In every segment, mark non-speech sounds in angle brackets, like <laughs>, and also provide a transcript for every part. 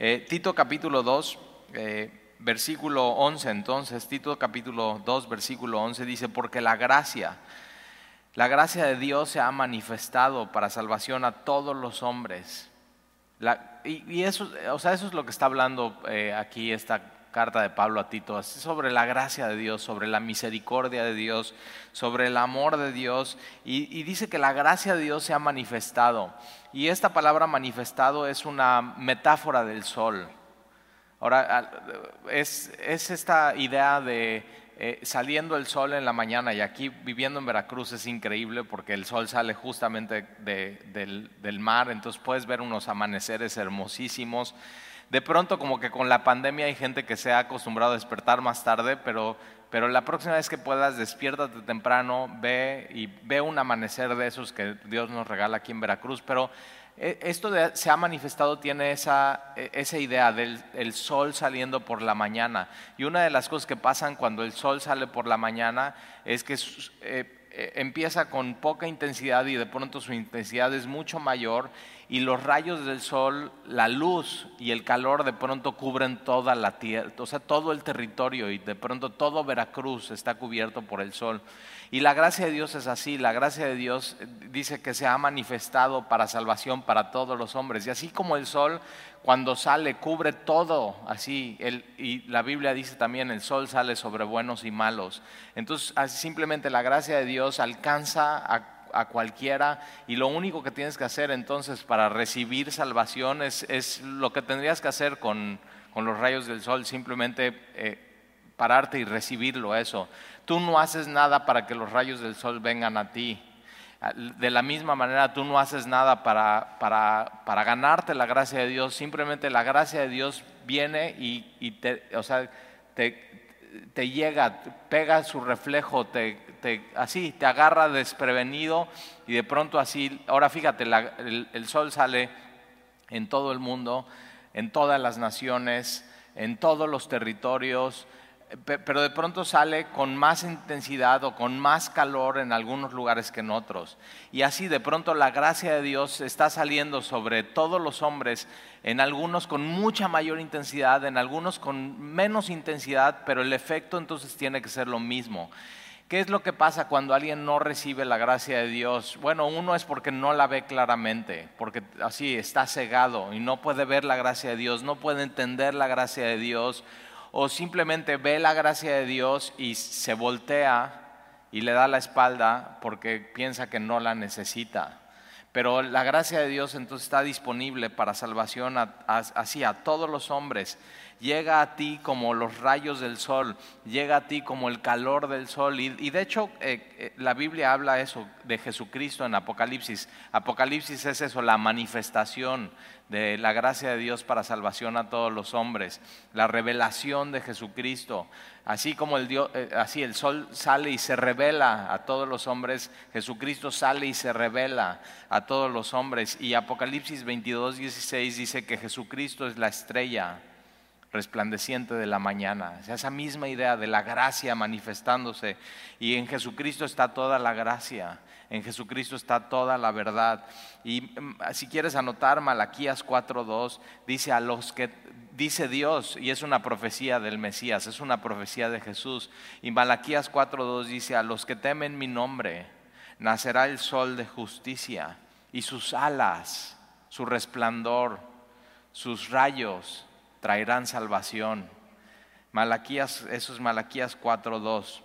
Eh, Tito capítulo 2, eh, versículo 11, entonces, Tito capítulo 2, versículo 11 dice, porque la gracia, la gracia de Dios se ha manifestado para salvación a todos los hombres. y, eso, o sea, eso es lo que está hablando eh, aquí esta carta de Pablo a Tito, sobre la gracia de Dios, sobre la misericordia de Dios, sobre el amor de Dios, y, dice que la gracia de Dios se ha manifestado. Y esta palabra manifestado es una metáfora del sol. Ahora, es, esta idea de eh, saliendo el sol en la mañana, y aquí viviendo en Veracruz es increíble porque el sol sale justamente del, del mar, entonces puedes ver unos amaneceres hermosísimos de pronto como que con la pandemia hay gente que se ha acostumbrado a despertar más tarde, pero, pero la próxima vez que puedas, despiértate temprano, ve y ve un amanecer de esos que Dios nos regala aquí en Veracruz. Pero eh, esto se ha manifestado, tiene esa, e, idea del el sol saliendo por la mañana. Y una de las cosas que pasan cuando el sol sale por la mañana es que... Eh, eh, empieza con poca intensidad y de pronto su intensidad es mucho mayor y los rayos del sol, la luz y el calor de pronto cubren toda la tierra, o sea, todo el territorio y de pronto todo Veracruz está cubierto por el sol. Y la gracia de Dios es así, la gracia de Dios dice que se ha manifestado para salvación para todos los hombres. Y así como el sol cuando sale cubre todo, así, y la Biblia dice también, el sol sale sobre buenos y malos. Entonces, simplemente la gracia de Dios alcanza a, cualquiera y lo único que tienes que hacer entonces para recibir salvación es, lo que tendrías que hacer con, los rayos del sol, simplemente eh, pararte y recibirlo, eso. Tú no haces nada para que los rayos del sol vengan a ti. De la misma manera, tú no haces nada para, para, para ganarte la gracia de Dios, simplemente la gracia de Dios viene y, te, o sea, te, te, llega, pega su reflejo, te, así, te agarra desprevenido y de pronto así, ahora fíjate, el, el sol sale en todo el mundo, en todas las naciones, en todos los territorios, pero de pronto sale con más intensidad o con más calor en algunos lugares que en otros. Y así de pronto la gracia de Dios está saliendo sobre todos los hombres, en algunos con mucha mayor intensidad, en algunos con menos intensidad, pero el efecto entonces tiene que ser lo mismo. ¿Qué es lo que pasa cuando alguien no recibe la gracia de Dios? Bueno, uno es porque no la ve claramente, porque así está cegado y no puede ver la gracia de Dios, no puede entender la gracia de Dios o simplemente ve la gracia de Dios y se voltea y le da la espalda porque piensa que no la necesita. Pero la gracia de Dios entonces está disponible para salvación así a todos los hombres llega a ti como los rayos del sol, llega a ti como el calor del sol. Y, de hecho eh, eh, la Biblia habla eso de Jesucristo en Apocalipsis. Apocalipsis es eso, la manifestación de la gracia de Dios para salvación a todos los hombres, la revelación de Jesucristo. Así como el, Dios, eh, así el sol sale y se revela a todos los hombres, Jesucristo sale y se revela a todos los hombres. Y Apocalipsis 22, 16 dice que Jesucristo es la estrella resplandeciente de la mañana. esa misma idea de la gracia manifestándose. Y en Jesucristo está toda la gracia. En Jesucristo está toda la verdad. Y mm, si quieres anotar Malaquías 4.2, dice a los que dice Dios, y es una profecía del Mesías, es una profecía de Jesús. Y Malaquías 4.2 dice, a los que temen mi nombre, nacerá el sol de justicia, y sus alas, su resplandor, sus rayos traerán salvación. Malaquías, eso es Malaquías 4.2.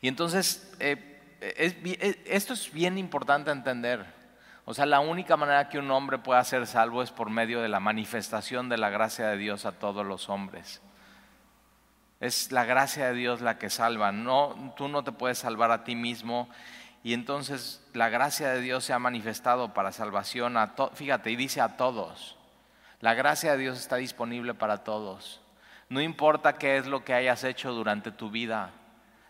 Y entonces, eh, eh, esto es bien importante entender. O sea, la única manera que un hombre pueda ser salvo es por medio de la manifestación de la gracia de Dios a todos los hombres. Es la gracia de Dios la que salva. No, tú no te puedes salvar a ti mismo. Y entonces la gracia de Dios se ha manifestado para salvación a todos. Fíjate, y dice a todos. La gracia de Dios está disponible para todos. No importa qué es lo que hayas hecho durante tu vida,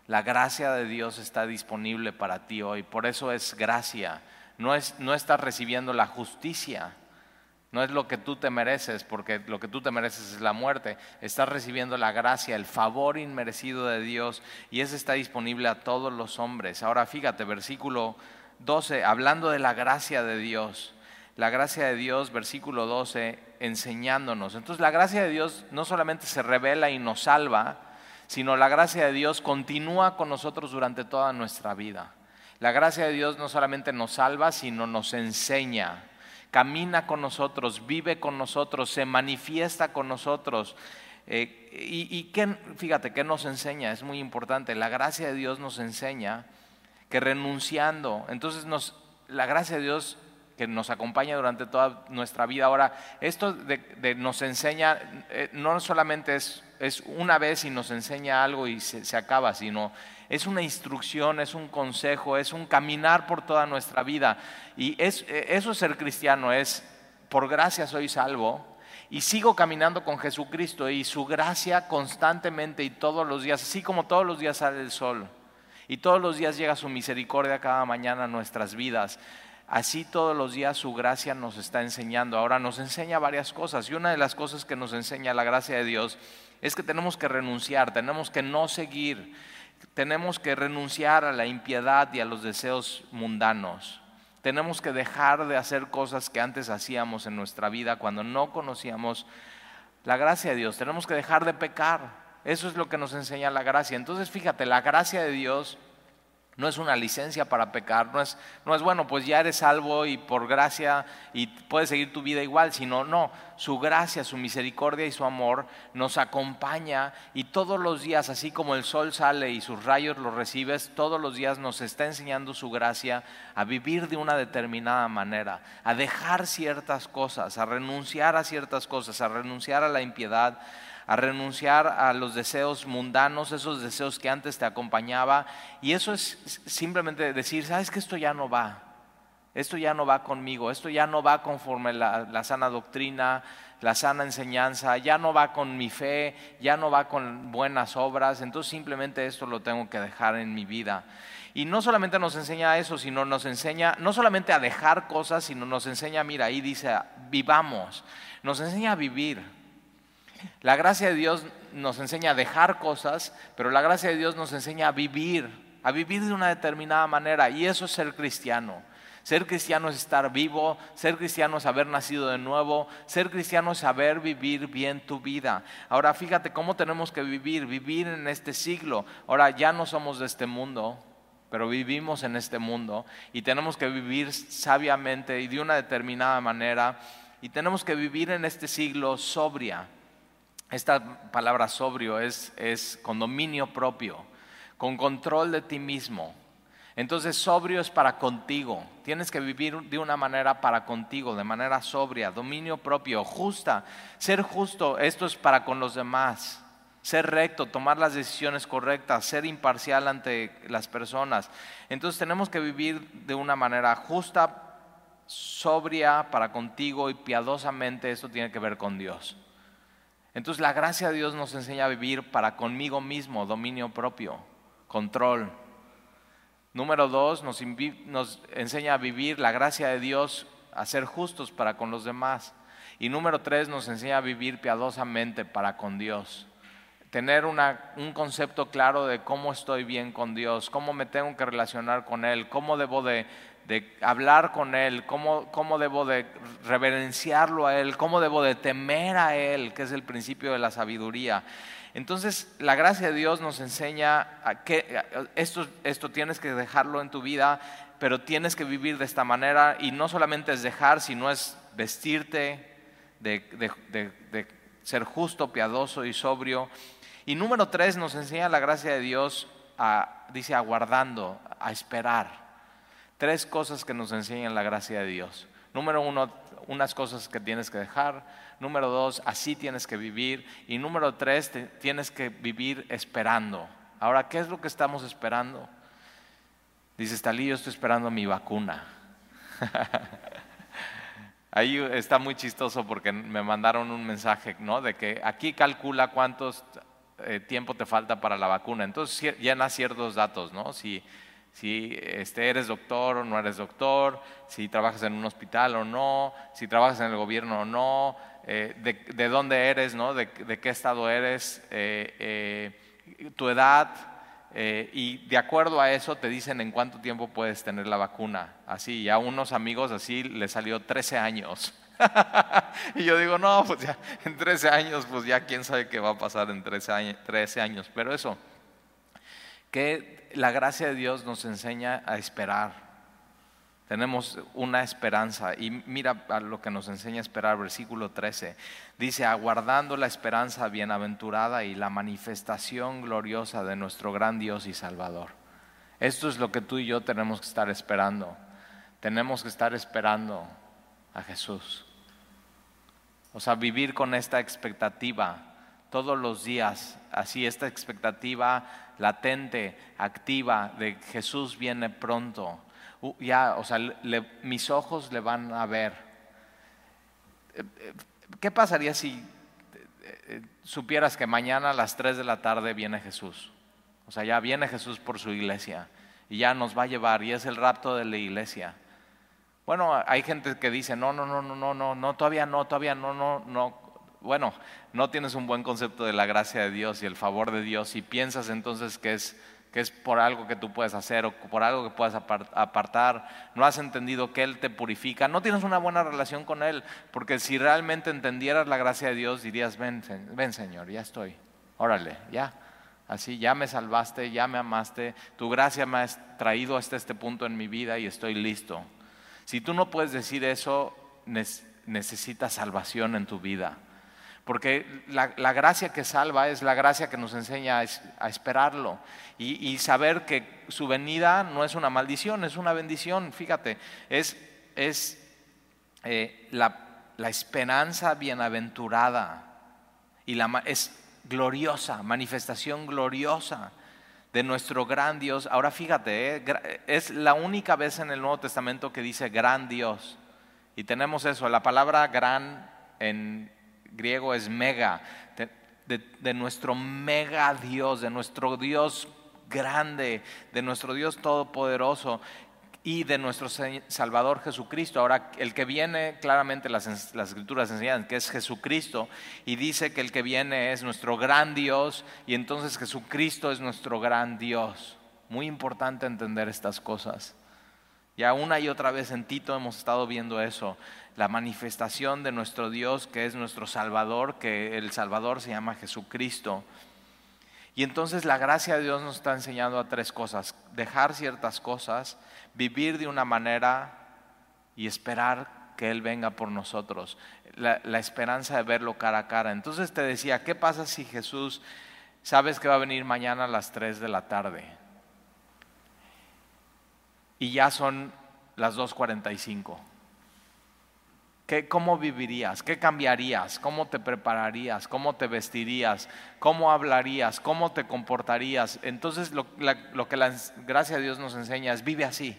la gracia de Dios está disponible para ti hoy. Por eso es gracia. No, es, no estás recibiendo la justicia. No es lo que tú te mereces, porque lo que tú te mereces es la muerte. Estás recibiendo la gracia, el favor inmerecido de Dios, y ese está disponible a todos los hombres. Ahora fíjate, versículo 12, hablando de la gracia de Dios. La gracia de Dios, versículo 12, enseñándonos. Entonces la gracia de Dios no solamente se revela y nos salva, sino la gracia de Dios continúa con nosotros durante toda nuestra vida. La gracia de Dios no solamente nos salva, sino nos enseña, camina con nosotros, vive con nosotros, se manifiesta con nosotros. Eh, y, y fíjate, ¿qué nos enseña? Es muy importante. La gracia de Dios nos enseña que renunciando, entonces nos, la gracia de Dios que nos acompaña durante toda nuestra vida. Ahora, esto de, nos enseña, eh, no solamente es, es, una vez y nos enseña algo y se, acaba, sino es una instrucción, es un consejo, es un caminar por toda nuestra vida. Y es, eh, eso es ser cristiano, es por gracia soy salvo. Y sigo caminando con Jesucristo y su gracia constantemente y todos los días, así como todos los días sale el sol y todos los días llega su misericordia cada mañana a nuestras vidas. Así todos los días su gracia nos está enseñando. Ahora nos enseña varias cosas y una de las cosas que nos enseña la gracia de Dios es que tenemos que renunciar, tenemos que no seguir, tenemos que renunciar a la impiedad y a los deseos mundanos. Tenemos que dejar de hacer cosas que antes hacíamos en nuestra vida cuando no conocíamos la gracia de Dios. Tenemos que dejar de pecar. Eso es lo que nos enseña la gracia. Entonces fíjate, la gracia de Dios no es una licencia para pecar, no es, no es bueno, pues ya eres salvo y por gracia y puedes seguir tu vida igual, sino no, su gracia, su misericordia y su amor nos acompaña y todos los días, así como el sol sale y sus rayos los recibes, todos los días nos está enseñando su gracia a vivir de una determinada manera, a dejar ciertas cosas, a renunciar a ciertas cosas, a renunciar a la impiedad, a renunciar a los deseos mundanos, esos deseos que antes te acompañaba. Y eso es simplemente decir, sabes que esto ya no va, esto ya no va conmigo, esto ya no va conforme la, la sana doctrina, la sana enseñanza, ya no va con mi fe, ya no va con buenas obras, entonces simplemente esto lo tengo que dejar en mi vida. Y no solamente nos enseña eso, sino nos enseña no solamente a dejar cosas, sino nos enseña, mira, ahí dice, vivamos, nos enseña a vivir. La gracia de Dios nos enseña a dejar cosas, pero la gracia de Dios nos enseña a vivir, a vivir de una determinada manera. Y eso es ser cristiano. Ser cristiano es estar vivo, ser cristiano es haber nacido de nuevo, ser cristiano es saber vivir bien tu vida. Ahora fíjate cómo tenemos que vivir, vivir en este siglo. Ahora ya no somos de este mundo, pero vivimos en este mundo y tenemos que vivir sabiamente y de una determinada manera y tenemos que vivir en este siglo sobria. Esta palabra sobrio es, es con dominio propio, con control de ti mismo. Entonces sobrio es para contigo. Tienes que vivir de una manera para contigo, de manera sobria, dominio propio, justa. Ser justo, esto es para con los demás. Ser recto, tomar las decisiones correctas, ser imparcial ante las personas. Entonces tenemos que vivir de una manera justa, sobria para contigo y piadosamente. Esto tiene que ver con Dios. Entonces la gracia de Dios nos enseña a vivir para conmigo mismo, dominio propio, control. Número dos, nos, enseña a vivir la gracia de Dios, a ser justos para con los demás. Y número tres, nos enseña a vivir piadosamente para con Dios. Tener un concepto claro de cómo estoy bien con Dios, cómo me tengo que relacionar con Él, cómo debo de de hablar con Él, cómo, cómo, debo de reverenciarlo a Él, cómo debo de temer a Él, que es el principio de la sabiduría. Entonces, la gracia de Dios nos enseña que esto, esto tienes que dejarlo en tu vida, pero tienes que vivir de esta manera y no solamente es dejar, sino es vestirte de, de ser justo, piadoso y sobrio. Y número tres, nos enseña la gracia de Dios, a, dice, aguardando, a esperar. Tres cosas que nos enseñan la gracia de Dios. Número uno, unas cosas que tienes que dejar. Número dos, así tienes que vivir. Y número tres, tienes que vivir esperando. Ahora, ¿qué es lo que estamos esperando? Dice Stalí, yo estoy esperando mi vacuna. <laughs> Ahí está muy chistoso porque me mandaron un mensaje, ¿no? De que aquí calcula cuántos eh, tiempo te falta para la vacuna. Entonces llena ciertos datos, ¿no? Si si este, eres doctor o no eres doctor, si trabajas en un hospital o no, si trabajas en el gobierno o no, eh, de, dónde eres, ¿no? de, qué estado eres, eh, eh, tu edad, y de acuerdo a eso te dicen en cuánto tiempo puedes tener la vacuna. Así, ya unos amigos así le salió 13 años. <laughs> y yo digo, no, pues ya en 13 años, pues ya quién sabe qué va a pasar en 13 años. 13 años. Pero eso, que la gracia de Dios nos enseña a esperar tenemos una esperanza. Y mira a lo que nos enseña a esperar, versículo 13. Dice, aguardando la esperanza bienaventurada y la manifestación gloriosa de nuestro gran Dios y Salvador. Esto es lo que tú y yo tenemos que estar esperando. Tenemos que estar esperando a Jesús. O sea, vivir con esta expectativa todos los días, así esta expectativa latente, activa de Jesús viene pronto ya, o sea, mis ojos le van a ver. Eh, eh, ¿Qué pasaría si eh, supieras que mañana a las 3 de la tarde viene Jesús? O sea, ya viene Jesús por su iglesia y ya nos va a llevar y es el rapto de la iglesia. Bueno, hay gente que dice, no, no, no, no, no, no, no, todavía no, todavía no, no, no. Bueno, no tienes un buen concepto de la gracia de Dios y el favor de Dios y piensas entonces que es que es por algo que tú puedes hacer o por algo que puedas apartar, no has entendido que Él te purifica, no tienes una buena relación con Él, porque si realmente entendieras la gracia de Dios, dirías, ven, ven Señor, ya estoy, órale, ya, así, ya me salvaste, ya me amaste, tu gracia me ha traído hasta este punto en mi vida y estoy listo. Si tú no puedes decir eso, necesitas salvación en tu vida. Porque la, gracia que salva es la gracia que nos enseña a, esperarlo y, saber que su venida no es una maldición, es una bendición. Fíjate, es, eh, la, esperanza bienaventurada y la, es gloriosa, manifestación gloriosa de nuestro gran Dios. Ahora fíjate, eh, es la única vez en el Nuevo Testamento que dice gran Dios. Y tenemos eso, la palabra gran en griego es mega, de, nuestro mega Dios, de nuestro Dios grande, de nuestro Dios todopoderoso y de nuestro Salvador Jesucristo. Ahora, el que viene, claramente las, las, escrituras enseñan que es Jesucristo y dice que el que viene es nuestro gran Dios y entonces Jesucristo es nuestro gran Dios. Muy importante entender estas cosas. Ya una y otra vez en Tito hemos estado viendo eso la manifestación de nuestro Dios que es nuestro Salvador, que el Salvador se llama Jesucristo. Y entonces la gracia de Dios nos está enseñando a tres cosas, dejar ciertas cosas, vivir de una manera y esperar que Él venga por nosotros, la, la, esperanza de verlo cara a cara. Entonces te decía, ¿qué pasa si Jesús sabes que va a venir mañana a las 3 de la tarde? Y ya son las 2.45. ¿Cómo vivirías? ¿Qué cambiarías? ¿Cómo te prepararías? ¿Cómo te vestirías? ¿Cómo hablarías? ¿Cómo te comportarías? Entonces lo, que la gracia de Dios nos enseña es vive así.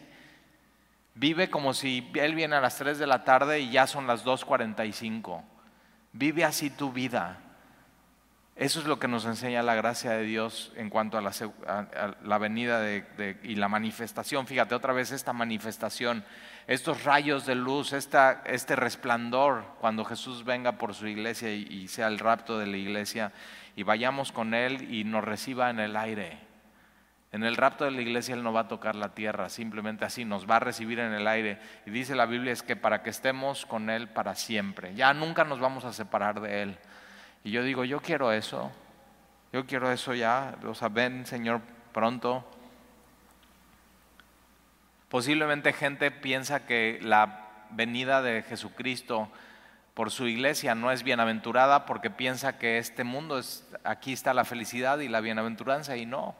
Vive como si Él viene a las 3 de la tarde y ya son las 2.45. Vive así tu vida. Eso es lo que nos enseña la gracia de Dios en cuanto a la, venida y la manifestación. Fíjate otra vez esta manifestación estos rayos de luz, este resplandor, cuando Jesús venga por su iglesia y, sea el rapto de la iglesia, y vayamos con Él y nos reciba en el aire. En el rapto de la iglesia Él no va a tocar la tierra, simplemente así, nos va a recibir en el aire. Y dice la Biblia es que para que estemos con Él para siempre, ya nunca nos vamos a separar de Él. Y yo digo, yo quiero eso, yo quiero eso ya, o sea, ven Señor pronto. Posiblemente gente piensa que la venida de Jesucristo por su iglesia no es bienaventurada porque piensa que este mundo es, aquí está la felicidad y la bienaventuranza y no.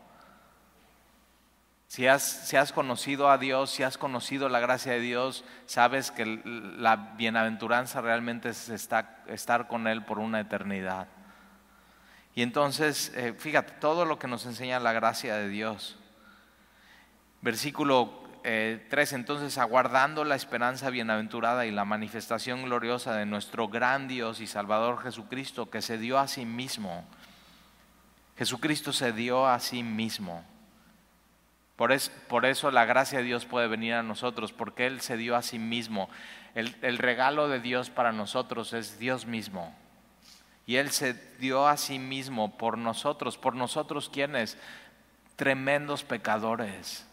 Si has, conocido a Dios, si has conocido la gracia de Dios, sabes que la bienaventuranza realmente es estar, con Él por una eternidad. Y entonces, eh, fíjate, todo lo que nos enseña la gracia de Dios. Versículo 3, eh, entonces aguardando la esperanza bienaventurada y la manifestación gloriosa de nuestro gran Dios y Salvador Jesucristo, que se dio a sí mismo. Jesucristo se dio a sí mismo. Por, por eso la gracia de Dios puede venir a nosotros, porque Él se dio a sí mismo. El, el regalo de Dios para nosotros es Dios mismo. Y Él se dio a sí mismo por nosotros. ¿Por nosotros quiénes? tremendos pecadores,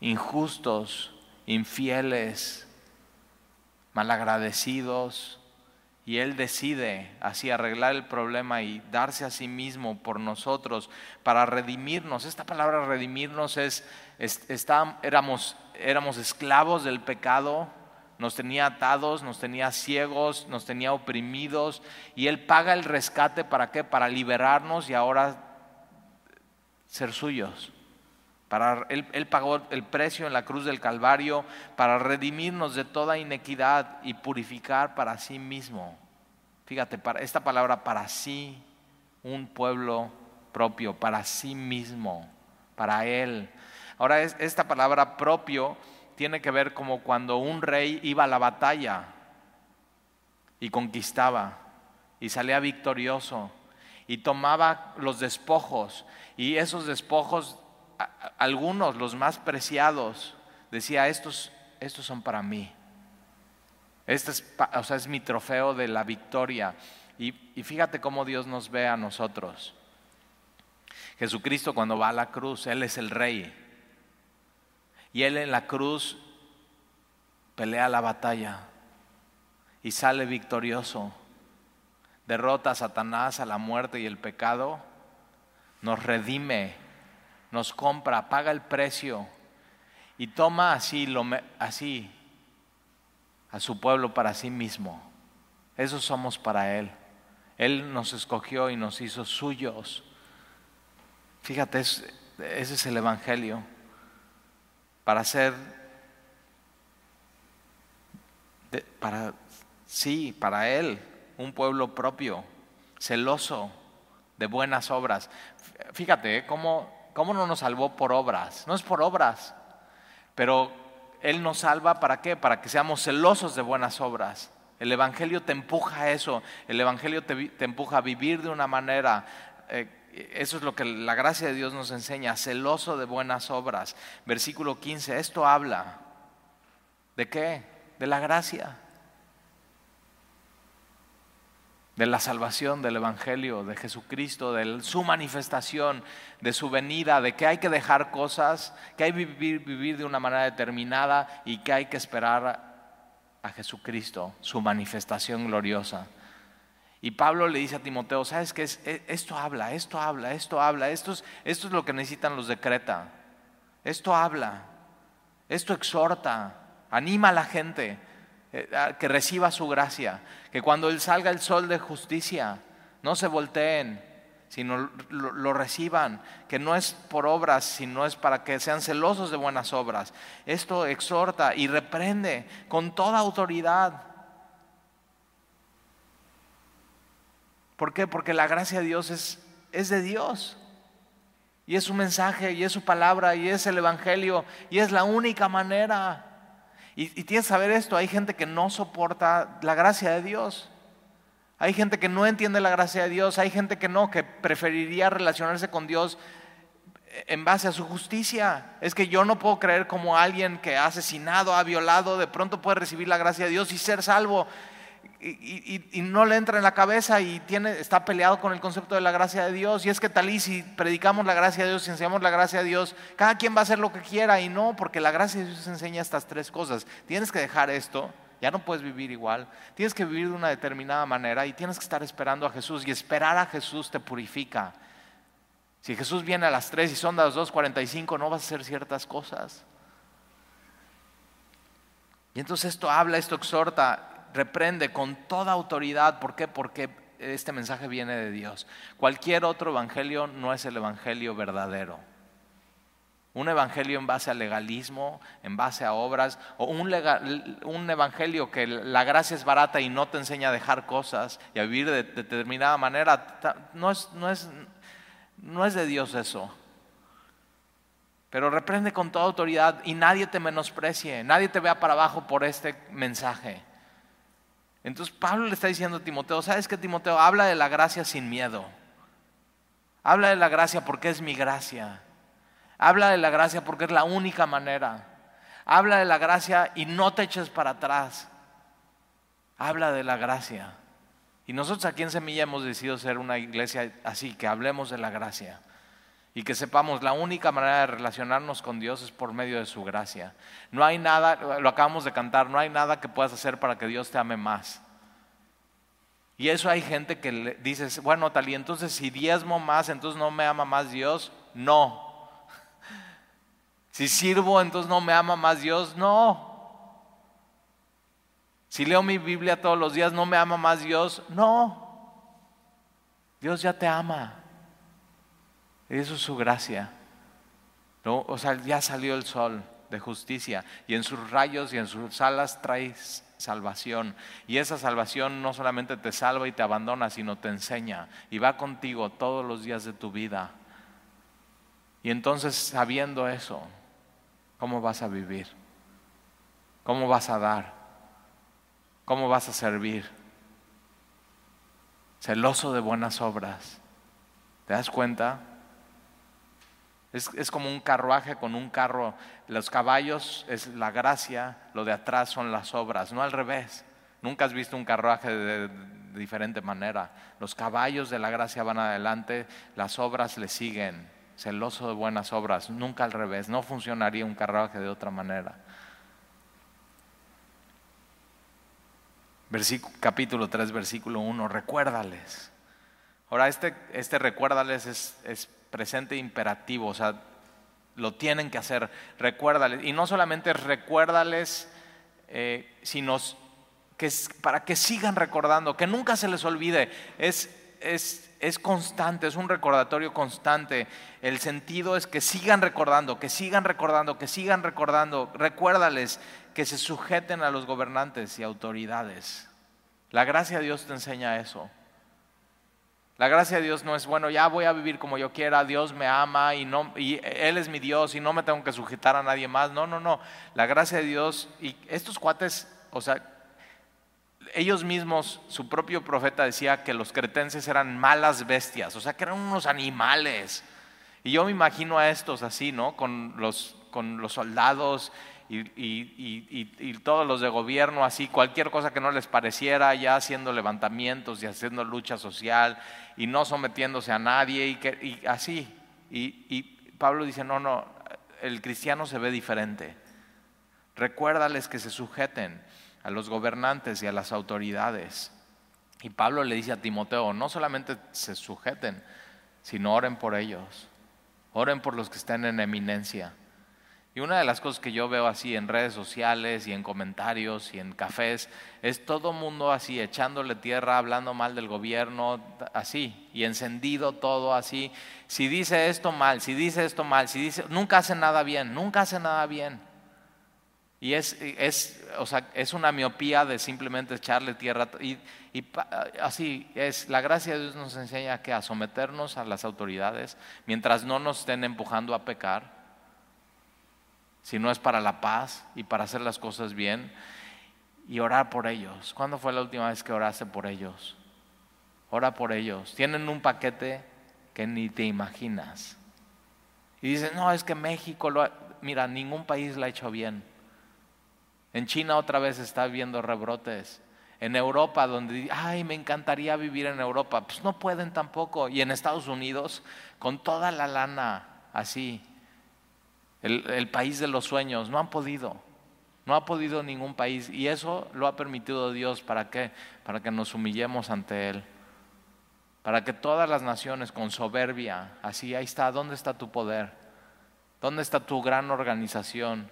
injustos, infieles, malagradecidos, y Él decide así arreglar el problema y darse a sí mismo por nosotros para redimirnos. Esta palabra redimirnos es, éramos, éramos esclavos del pecado, nos tenía atados, nos tenía ciegos, nos tenía oprimidos y Él paga el rescate para qué? Para liberarnos y ahora ser suyos. Para, él, pagó el precio en la cruz del Calvario para redimirnos de toda inequidad y purificar para sí mismo. Fíjate, para, esta palabra para sí, un pueblo propio, para sí mismo, para él. Ahora, es, esta palabra propio tiene que ver como cuando un rey iba a la batalla y conquistaba y salía victorioso y tomaba los despojos y esos despojos algunos, los más preciados, decía, estos, estos son para mí. Este es, o sea, es mi trofeo de la victoria. Y, y fíjate cómo Dios nos ve a nosotros. Jesucristo cuando va a la cruz, Él es el rey. Y Él en la cruz pelea la batalla y sale victorioso. Derrota a Satanás, a la muerte y el pecado. Nos redime nos compra, paga el precio y toma así, lo, así a su pueblo para sí mismo. Esos somos para Él. Él nos escogió y nos hizo suyos. Fíjate, ese es el Evangelio. Para ser, para, sí, para Él, un pueblo propio, celoso de buenas obras. Fíjate ¿eh? cómo ¿Cómo no nos salvó por obras? No es por obras, pero Él nos salva para qué? Para que seamos celosos de buenas obras. El Evangelio te empuja a eso, el Evangelio te, empuja a vivir de una manera, eh, eso es lo que la gracia de Dios nos enseña, celoso de buenas obras. Versículo 15, esto habla de qué? De la gracia de la salvación, del Evangelio, de Jesucristo, de su manifestación, de su venida, de que hay que dejar cosas, que hay que vivir, vivir de una manera determinada y que hay que esperar a Jesucristo, su manifestación gloriosa. Y Pablo le dice a Timoteo, ¿sabes qué? E, esto habla, esto habla, esto habla, esto es, esto es lo que necesitan los de Creta. Esto habla, esto exhorta, anima a la gente que reciba su gracia, que cuando Él salga el sol de justicia, no se volteen, sino lo, reciban, que no es por obras, sino es para que sean celosos de buenas obras. Esto exhorta y reprende con toda autoridad. ¿Por qué? Porque la gracia de Dios es, es de Dios. Y es su mensaje, y es su palabra, y es el Evangelio, y es la única manera. Y, tienes que saber esto, hay gente que no soporta la gracia de Dios. Hay gente que no entiende la gracia de Dios, hay gente que no, que preferiría relacionarse con Dios en base a su justicia. Es que yo no puedo creer como alguien que ha asesinado, ha violado, de pronto puede recibir la gracia de Dios y ser salvo y, no le entra en la cabeza y tiene, está peleado con el concepto de la gracia de Dios. Y es que tal y si predicamos la gracia de Dios, si enseñamos la gracia de Dios, cada quien va a hacer lo que quiera y no, porque la gracia de Dios enseña estas tres cosas. Tienes que dejar esto, ya no puedes vivir igual, tienes que vivir de una determinada manera y tienes que estar esperando a Jesús y esperar a Jesús te purifica. Si Jesús viene a las 3 y son las 2.45, no vas a hacer ciertas cosas. Y entonces esto habla, esto exhorta, reprende con toda autoridad. ¿Por qué? Porque este mensaje viene de Dios. Cualquier otro evangelio no es el evangelio verdadero. Un evangelio en base al legalismo, en base a obras, o un, evangelio que la gracia es barata y no te enseña a dejar cosas y a vivir de, determinada manera, no es, no, es, no es de Dios eso. Pero reprende con toda autoridad y nadie te menosprecie, nadie te vea para abajo por este mensaje. Entonces Pablo le está diciendo a Timoteo, ¿sabes qué Timoteo? Habla de la gracia sin miedo. Habla de la gracia porque es mi gracia. Habla de la gracia porque es la única manera. Habla de la gracia y no te eches para atrás. Habla de la gracia. Y nosotros aquí en Semilla hemos decidido ser una iglesia así, que hablemos de la gracia. Y que sepamos, la única manera de relacionarnos con Dios es por medio de su gracia. No hay nada, lo acabamos de cantar, no hay nada que puedas hacer para que Dios te ame más. Y eso hay gente que le dice, bueno, tal y entonces si diezmo más, entonces no me ama más Dios. No. <laughs> Si sirvo, entonces no me ama más Dios. No. Si leo mi Biblia todos los días, ¿no me ama más Dios? No. Dios ya te ama. Eso es su gracia. O sea, ya salió el sol de justicia y en sus rayos y en sus alas traes salvación. Y esa salvación no solamente te salva y te abandona, sino te enseña y va contigo todos los días de tu vida. Y entonces, sabiendo eso, ¿cómo vas a vivir? ¿Cómo vas a dar? ¿Cómo vas a servir? Celoso de buenas obras. ¿Te das cuenta? Es, como un carruaje con un carro. Los caballos es la gracia, lo de atrás son las obras, no al revés. Nunca has visto un carruaje de, diferente manera. Los caballos de la gracia van adelante, las obras le siguen. Celoso de buenas obras, nunca al revés. No funcionaría un carruaje de otra manera. capítulo 3, versículo 1, recuérdales. Ahora, este, este recuérdales es, es presente imperativo, o sea, lo tienen que hacer, recuérdales. Y no solamente recuérdales, eh, sino que, para que sigan recordando, que nunca se les olvide. Es, es, es constante, es un recordatorio constante. El sentido es que sigan recordando, que sigan recordando, que sigan recordando. Recuérdales que se sujeten a los gobernantes y autoridades. La gracia de Dios te enseña eso. La gracia de Dios no es, bueno, ya voy a vivir como yo quiera, Dios me ama y, no, y Él es mi Dios y no me tengo que sujetar a nadie más. No, no, no. La gracia de Dios, y estos cuates, o sea, ellos mismos, su propio profeta decía que los cretenses eran malas bestias, o sea, que eran unos animales. Y yo me imagino a estos así, ¿no? Con los, con los soldados y, todos los de gobierno así, cualquier cosa que no les pareciera, ya haciendo levantamientos y haciendo lucha social y no sometiéndose a nadie y, que, así. Y, Pablo dice, no, no, el cristiano se ve diferente. Recuérdales que se sujeten a los gobernantes y a las autoridades. Y Pablo le dice a Timoteo, no solamente se sujeten, sino oren por ellos. Oren por los que estén en eminencia y una de las cosas que yo veo así en redes sociales y en comentarios y en cafés es todo mundo así echándole tierra, hablando mal del gobierno, así, y encendido todo así. Si dice esto mal, si dice esto mal, si dice, nunca hace nada bien, nunca hace nada bien. Y es, es, o sea, es una miopía de simplemente echarle tierra. Y, y así es, la gracia de Dios nos enseña que a someternos a las autoridades mientras no nos estén empujando a pecar si no es para la paz y para hacer las cosas bien y orar por ellos. ¿Cuándo fue la última vez que oraste por ellos? Ora por ellos. Tienen un paquete que ni te imaginas. Y dicen, no, es que México lo Mira, ningún país lo ha hecho bien. En China otra vez está viendo rebrotes. En Europa, donde, ay, me encantaría vivir en Europa, pues no pueden tampoco. Y en Estados Unidos, con toda la lana así, el, país de los sueños. No han podido. No ha podido ningún país. Y eso lo ha permitido Dios. ¿Para qué? Para que nos humillemos ante Él. Para que todas las naciones con soberbia, así, ahí está, ¿dónde está tu poder? ¿Dónde está tu gran organización?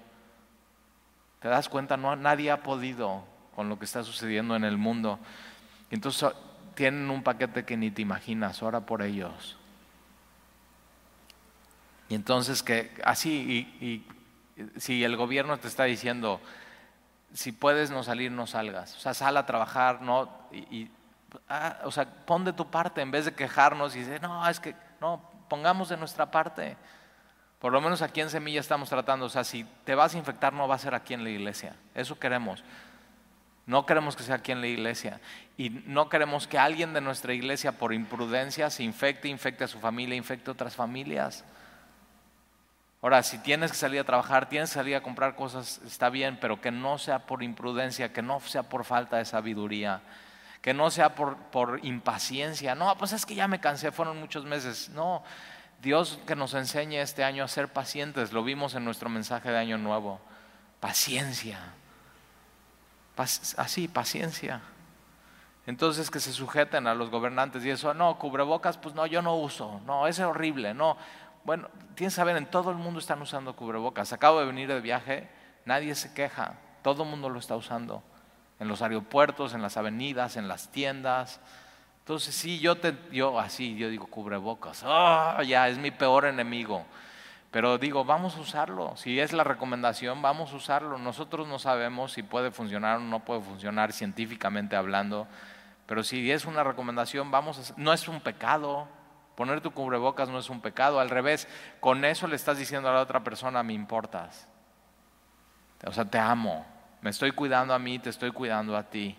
¿Te das cuenta? No, nadie ha podido con lo que está sucediendo en el mundo. Entonces tienen un paquete que ni te imaginas, ora por ellos. Y entonces que así, y, si el gobierno te está diciendo, si puedes no salir, no salgas. O sea, sal a trabajar, no, y, ah, o sea, pon de tu parte en vez de quejarnos y decir, no, es que, no, pongamos de nuestra parte. Por lo menos aquí en Semilla estamos tratando, o sea, si te vas a infectar no va a ser aquí en la iglesia. Eso queremos. No queremos que sea aquí en la iglesia. Y no queremos que alguien de nuestra iglesia por imprudencia se infecte, infecte a su familia, infecte a otras familias. Ahora, si tienes que salir a trabajar, tienes que salir a comprar cosas, está bien, pero que no sea por imprudencia, que no sea por falta de sabiduría, que no sea por, por impaciencia. No, pues es que ya me cansé, fueron muchos meses. No, Dios que nos enseñe este año a ser pacientes, lo vimos en nuestro mensaje de Año Nuevo. Paciencia. así, paciencia. Entonces que se sujeten a los gobernantes y eso, no, cubrebocas, pues no, yo no uso, no, es horrible, no. Bueno, tienes que saber, en todo el mundo están usando cubrebocas. Acabo de venir de viaje, nadie se queja, todo el mundo lo está usando. En los aeropuertos, en las avenidas, en las tiendas. Entonces sí, yo, te, yo así, yo digo cubrebocas, oh, ya es mi peor enemigo. Pero digo, vamos a usarlo. Si es la recomendación, vamos a usarlo. Nosotros no sabemos si puede funcionar o no puede funcionar científicamente hablando. Pero si es una recomendación, vamos a... No es un pecado. Poner tu cubrebocas no es un pecado. Al revés, con eso le estás diciendo a la otra persona, me importas. O sea, te amo. Me estoy cuidando a mí, te estoy cuidando a ti.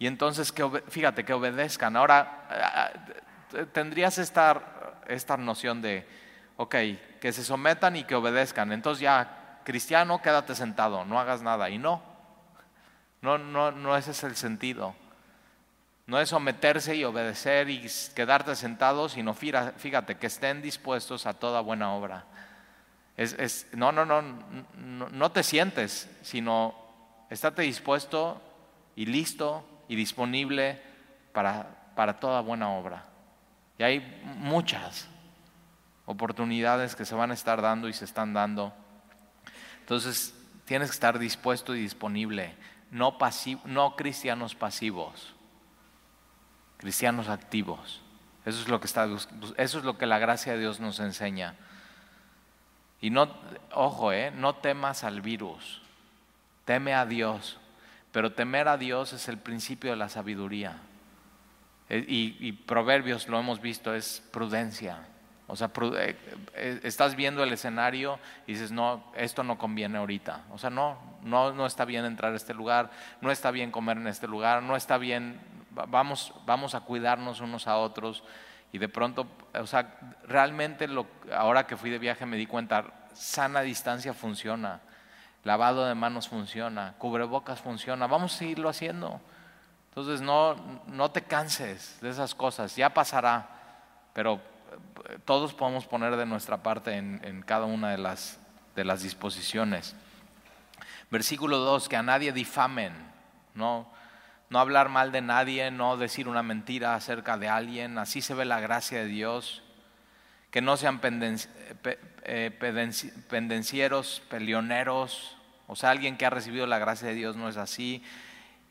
Y entonces, que, fíjate, que obedezcan. Ahora, tendrías esta, esta noción de, ok, que se sometan y que obedezcan. Entonces ya, cristiano, quédate sentado, no hagas nada. Y no, no, no, no ese es el sentido. No es someterse y obedecer y quedarte sentado, sino fíjate, que estén dispuestos a toda buena obra. Es, no, no, no, no, no te sientes, sino estate dispuesto y listo y disponible para, para toda buena obra. Y hay muchas oportunidades que se van a estar dando y se están dando. Entonces, tienes que estar dispuesto y disponible, no, no cristianos pasivos, cristianos activos. Eso es lo que está eso es lo que la gracia de Dios nos enseña. Y no ojo, eh, no temas al virus. Teme a Dios pero temer a Dios es el principio de la sabiduría. Eh, y, Proverbios, lo hemos visto, es prudencia. O sea, eh, eh, estás viendo el escenario y dices, no, esto no conviene ahorita. O sea, no, no, no está bien entrar a este lugar, no está bien comer en este lugar, no está bien, vamos, vamos a cuidarnos unos a otros. Y de pronto, o sea, realmente lo, ahora que fui de viaje me di cuenta, sana distancia funciona lavado de manos funciona, cubrebocas funciona, vamos a seguirlo haciendo. Entonces no, no te canses de esas cosas, ya pasará, pero eh, todos podemos poner de nuestra parte en, cada una de las, de las disposiciones. Versículo 2, que a nadie difamen, no, no hablar mal de nadie, no decir una mentira acerca de alguien, así se ve la gracia de Dios, que no sean eh, pendencieros, peleoneros, o sea, alguien que ha recibido la gracia de Dios no es así.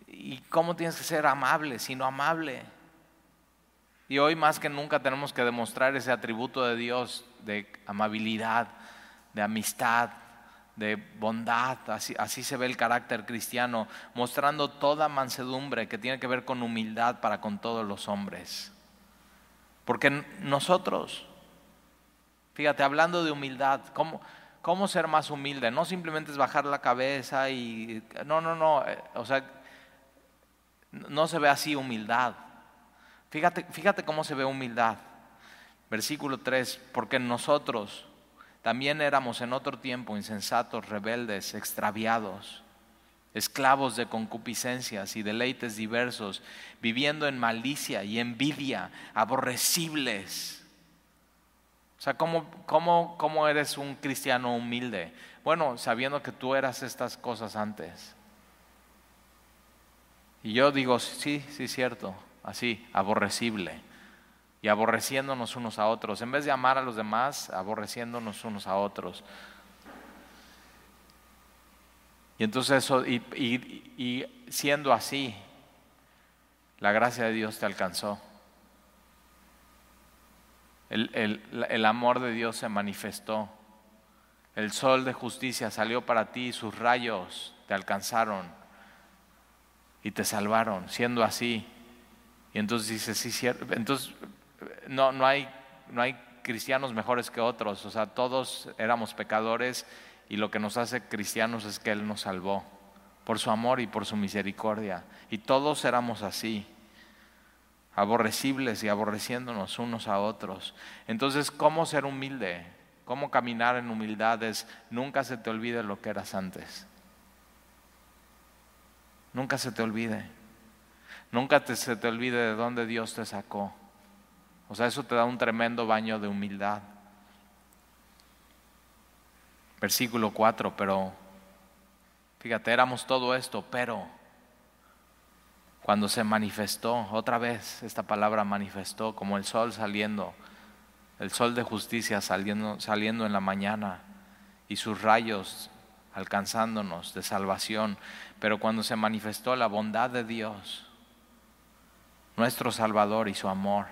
¿Y cómo tienes que ser amable, sino amable? Y hoy más que nunca tenemos que demostrar ese atributo de Dios de amabilidad, de amistad, de bondad. Así, así, se ve el carácter cristiano, mostrando toda mansedumbre que tiene que ver con humildad para con todos los hombres. Porque nosotros, fíjate, hablando de humildad, ¿cómo, ¿Cómo ser más humilde? No simplemente es bajar la cabeza y... No, no, no. Eh, o sea, no se ve así humildad. Fíjate, fíjate cómo se ve humildad. Versículo 3, porque nosotros también éramos en otro tiempo insensatos, rebeldes, extraviados, esclavos de concupiscencias y deleites diversos, viviendo en malicia y envidia, aborrecibles o sea, ¿cómo, cómo, cómo eres un cristiano humilde? Bueno, sabiendo que tú eras estas cosas antes. Y yo digo, sí, sí, cierto, así, aborrecible. Y aborreciéndonos unos a otros. En vez de amar a los demás, aborreciéndonos unos a otros. Y entonces eso, y, y siendo así, la gracia de Dios te alcanzó. El, amor de Dios se manifestó. El sol de justicia salió para ti y sus rayos te alcanzaron y te salvaron, siendo así. Y entonces dices, sí, cierto. Entonces, no, no, hay, no hay cristianos mejores que otros. O sea, todos éramos pecadores y lo que nos hace cristianos es que Él nos salvó por su amor y por su misericordia. Y todos éramos así aborrecibles y aborreciéndonos unos a otros. Entonces, ¿cómo ser humilde? ¿Cómo caminar en humildad? Es nunca se te olvide lo que eras antes. Nunca se te olvide. Nunca se te olvide de dónde Dios te sacó. O sea, eso te da un tremendo baño de humildad. Versículo 4, pero fíjate, éramos todo esto, pero cuando se manifestó, otra vez esta palabra manifestó, como el sol saliendo, el sol de justicia saliendo, saliendo en la mañana y sus rayos alcanzándonos de salvación, pero cuando se manifestó la bondad de Dios, nuestro Salvador y su amor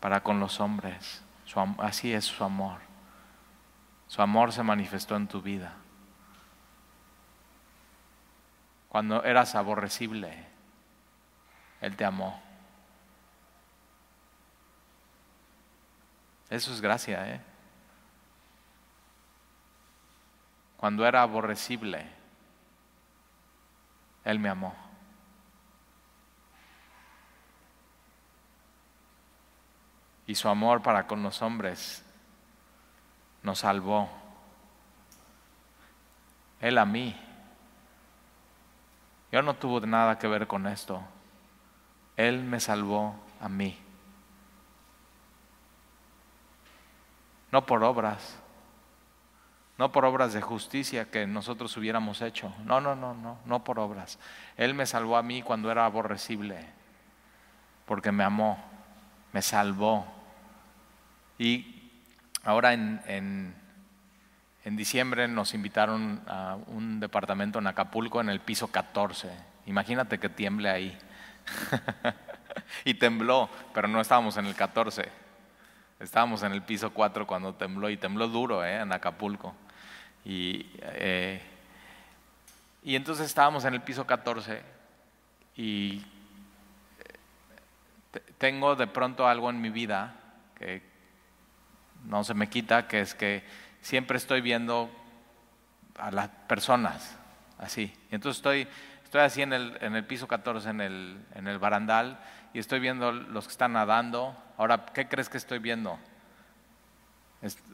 para con los hombres, así es su amor. Su amor se manifestó en tu vida. Cuando eras aborrecible, Él te amó. Eso es gracia, ¿eh? Cuando era aborrecible, Él me amó. Y su amor para con los hombres nos salvó. Él a mí. Yo no tuve nada que ver con esto. Él me salvó a mí. No por obras, no por obras de justicia que nosotros hubiéramos hecho. No, no, no, no, no por obras. Él me salvó a mí cuando era aborrecible, porque me amó, me salvó. Y ahora en, en en diciembre nos invitaron a un departamento en Acapulco en el piso 14. Imagínate que tiemble ahí. <laughs> y tembló, pero no estábamos en el 14. Estábamos en el piso 4 cuando tembló y tembló duro ¿eh? en Acapulco. Y, eh, y entonces estábamos en el piso 14 y eh, tengo de pronto algo en mi vida que no se me quita, que es que siempre estoy viendo a las personas así. Entonces estoy, estoy así en el, en el piso 14, en el, en el barandal, y estoy viendo los que están nadando. Ahora, ¿qué crees que estoy viendo?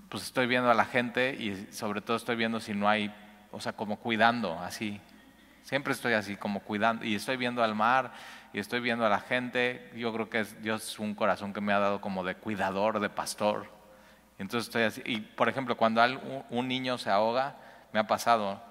pues estoy viendo a la gente y sobre todo estoy viendo si no hay, o sea, como cuidando, así. Siempre estoy así, como cuidando, y estoy viendo al mar, y estoy viendo a la gente. Yo creo que es, Dios es un corazón que me ha dado como de cuidador, de pastor. Entonces estoy así. Y por ejemplo, cuando un niño se ahoga, me ha pasado,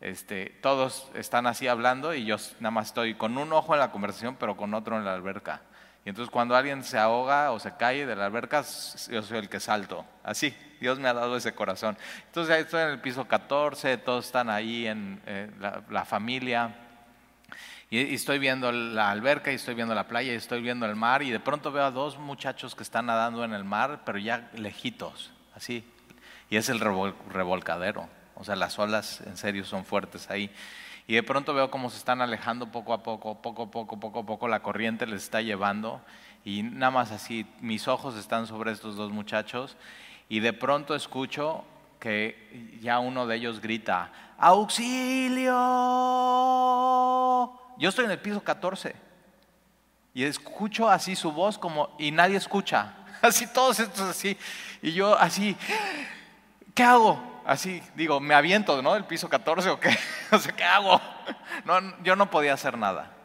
este, todos están así hablando y yo nada más estoy con un ojo en la conversación, pero con otro en la alberca. Y entonces cuando alguien se ahoga o se cae de la alberca, yo soy el que salto. Así, Dios me ha dado ese corazón. Entonces estoy en el piso 14, todos están ahí en eh, la familia. Y, estoy viendo la alberca y estoy viendo la playa y estoy viendo el mar y de pronto veo a dos muchachos que están nadando en el mar, pero ya lejitos, así. Y es el revolcadero. O sea, las olas en serio son fuertes ahí. Y de pronto veo cómo se están alejando poco a poco, poco a poco, poco a poco, la corriente les está llevando. Y nada más así, mis ojos están sobre estos dos muchachos. Y de pronto escucho que ya uno de ellos grita, auxilio. Yo estoy en el piso 14 y escucho así su voz como, y nadie escucha. <laughs> Así todos estos así. Y yo así, ¿qué hago? Así, digo, ¿me aviento, no? ¿El piso 14 o qué? <laughs> No sé, ¿qué hago? <laughs> No, yo no podía hacer nada.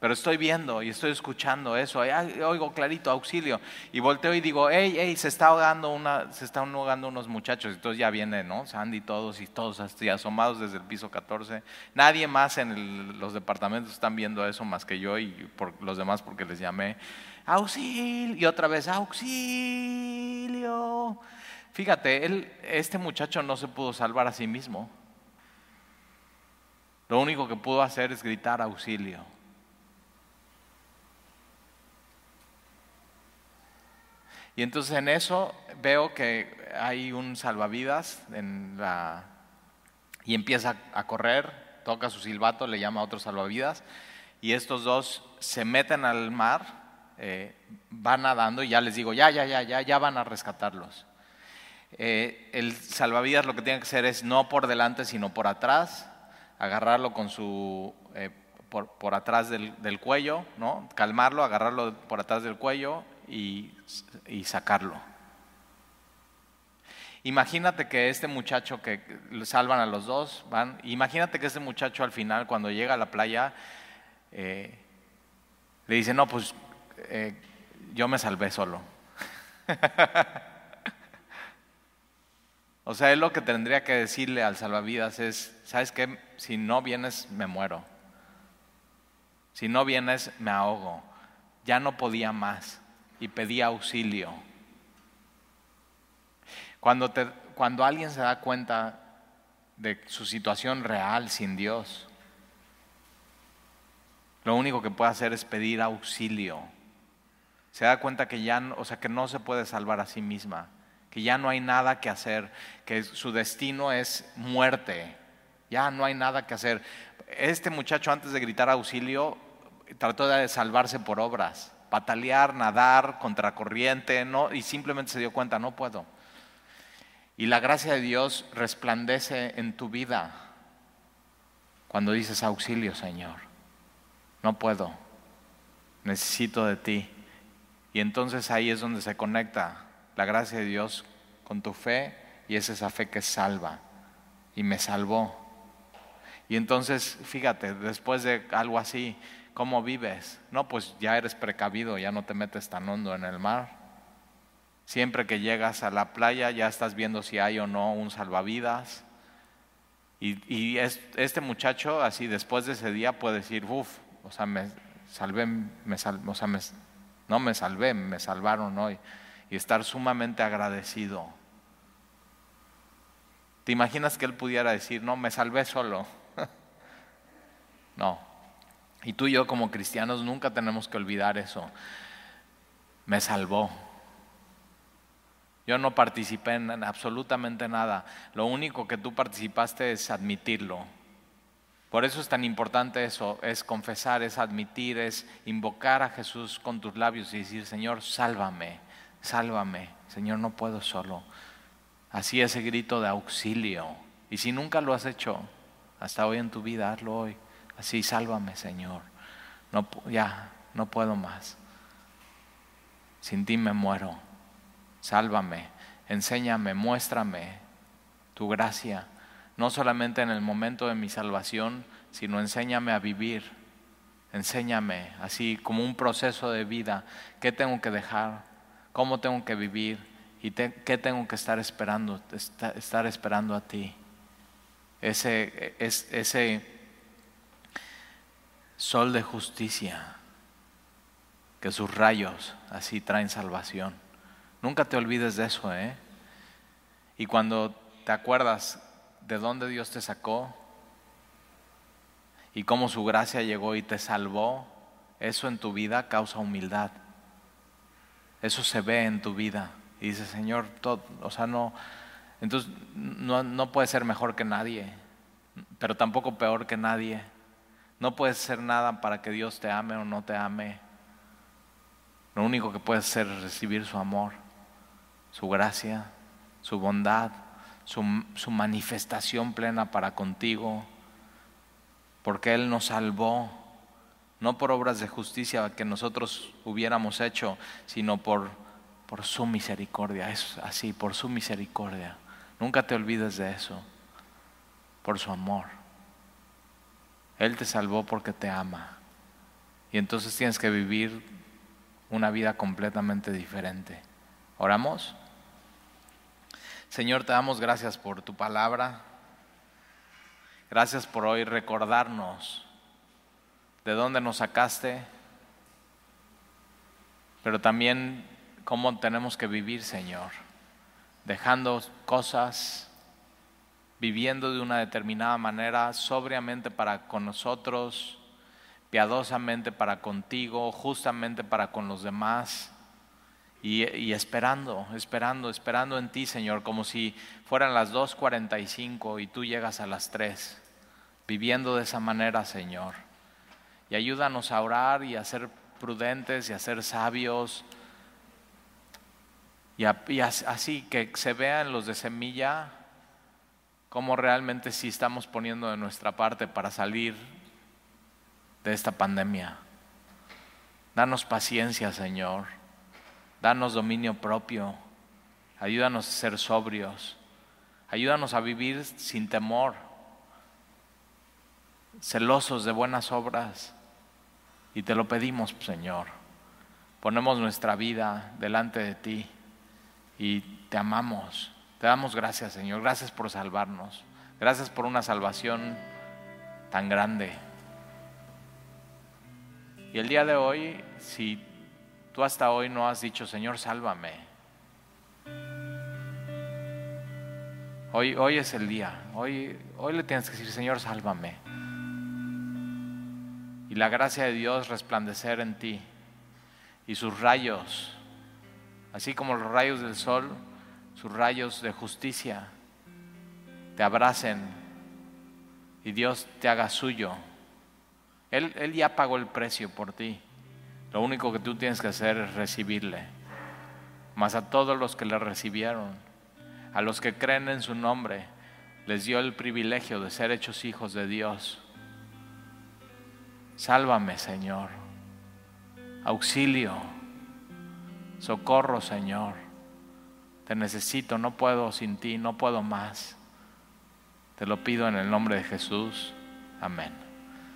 Pero estoy viendo y estoy escuchando eso, oigo clarito, auxilio. Y volteo y digo, hey, hey, se está ahogando una, se están ahogando unos muchachos. Entonces ya viene, ¿no? Sandy todos y todos así asomados desde el piso 14. Nadie más en los departamentos están viendo eso más que yo y por, los demás porque les llamé, auxilio. Y otra vez, auxilio. Fíjate, él, este muchacho no se pudo salvar a sí mismo. Lo único que pudo hacer es gritar auxilio. Y entonces en eso veo que hay un salvavidas en la, y empieza a correr, toca su silbato, le llama a otro salvavidas, y estos dos se meten al mar, eh, van nadando y ya les digo, ya, ya, ya, ya, ya van a rescatarlos. Eh, el salvavidas lo que tiene que hacer es no por delante, sino por atrás, agarrarlo con su, eh, por, por, atrás del, del, cuello, ¿no? calmarlo, agarrarlo por atrás del cuello y, sacarlo. Imagínate que este muchacho que salvan a los dos, imagínate que este muchacho al final cuando llega a la playa, eh, Le dice, no, pues eh, yo me salvé solo. <laughs> o sea, él lo que tendría que decirle al salvavidas es, ¿sabes qué? Si no vienes, me muero. Si no vienes, me ahogo. Ya no podía más y pedía auxilio. Cuando, te, cuando alguien se da cuenta de su situación real sin Dios, lo único que puede hacer es pedir auxilio. Se da cuenta que ya, o sea, que no se puede salvar a sí misma, que ya no hay nada que hacer, que su destino es muerte. Ya no hay nada que hacer. Este muchacho antes de gritar auxilio trató de salvarse por obras, patalear, nadar, contracorriente, no, y simplemente se dio cuenta, no puedo. Y la gracia de Dios resplandece en tu vida cuando dices auxilio, Señor. No puedo, necesito de ti. Y entonces ahí es donde se conecta la gracia de Dios con tu fe y es esa fe que salva. Y me salvó. Y entonces, fíjate, después de algo así, ¿cómo vives? No, pues ya eres precavido, ya no te metes tan hondo en el mar. Siempre que llegas a la playa ya estás viendo si hay o no un salvavidas. Y, este muchacho, así después de ese día, puede decir, uff, o sea, me salvé, me o sea, no me salvé, me salvaron hoy. Y estar sumamente agradecido. ¿Te imaginas que él pudiera decir, no, me salvé solo? No. Y tú y yo como cristianos nunca tenemos que olvidar eso. Me salvó. Yo no participé en absolutamente nada. Lo único que tú participaste es admitirlo. Por eso es tan importante eso, es confesar, es admitir, es invocar a Jesús con tus labios y decir, Señor, sálvame, sálvame, Señor, no puedo solo. Así ese grito de auxilio. Y si nunca lo has hecho hasta hoy en tu vida, hazlo hoy. Así, sálvame, Señor. No, ya, no puedo más. Sin ti me muero. Sálvame, enséñame, muéstrame tu gracia, no solamente en el momento de mi salvación, sino enséñame a vivir, enséñame así como un proceso de vida, qué tengo que dejar, cómo tengo que vivir y qué tengo que estar esperando, estar esperando a ti. Ese, es, ese sol de justicia, que sus rayos así traen salvación. Nunca te olvides de eso, ¿eh? Y cuando te acuerdas de dónde Dios te sacó y cómo su gracia llegó y te salvó, eso en tu vida causa humildad. Eso se ve en tu vida. Y dices, Señor, todo, o sea, no, entonces no, no puedes ser mejor que nadie, pero tampoco peor que nadie. No puedes ser nada para que Dios te ame o no te ame. Lo único que puedes hacer es recibir su amor su gracia, su bondad, su, manifestación plena para contigo, porque Él nos salvó, no por obras de justicia que nosotros hubiéramos hecho, sino por, por su misericordia, es así, por su misericordia. Nunca te olvides de eso, por su amor. Él te salvó porque te ama. Y entonces tienes que vivir una vida completamente diferente. ¿Oramos? Señor, te damos gracias por tu palabra. Gracias por hoy recordarnos de dónde nos sacaste, pero también cómo tenemos que vivir, Señor, dejando cosas, viviendo de una determinada manera, sobriamente para con nosotros, piadosamente para contigo, justamente para con los demás y, esperando, esperando, esperando en ti, Señor, como si fueran las 2.45 y tú llegas a las 3, viviendo de esa manera, Señor. Y ayúdanos a orar y a ser prudentes y a ser sabios. Y, así que se vean los de semilla cómo realmente sí estamos poniendo de nuestra parte para salir de esta pandemia. Danos paciencia, Señor. Danos dominio propio. Ayúdanos a ser sobrios. Ayúdanos a vivir sin temor. Celosos de buenas obras. Y te lo pedimos, Señor. Ponemos nuestra vida delante de ti y te amamos. Te damos gracias, Señor. Gracias por salvarnos. Gracias por una salvación tan grande. Y el día de hoy, si tú hasta hoy no has dicho, Señor, sálvame. Hoy, hoy es el día. Hoy, hoy le tienes que decir, Señor, sálvame. Y la gracia de Dios resplandecer en ti. Y sus rayos, así como los rayos del sol, sus rayos de justicia, te abracen y Dios te haga suyo. Él, él ya pagó el precio por ti. Lo único que tú tienes que hacer es recibirle. Mas a todos los que le recibieron, a los que creen en su nombre, les dio el privilegio de ser hechos hijos de Dios. Sálvame, Señor. Auxilio. Socorro, Señor. Te necesito, no puedo sin ti, no puedo más. Te lo pido en el nombre de Jesús. Amén.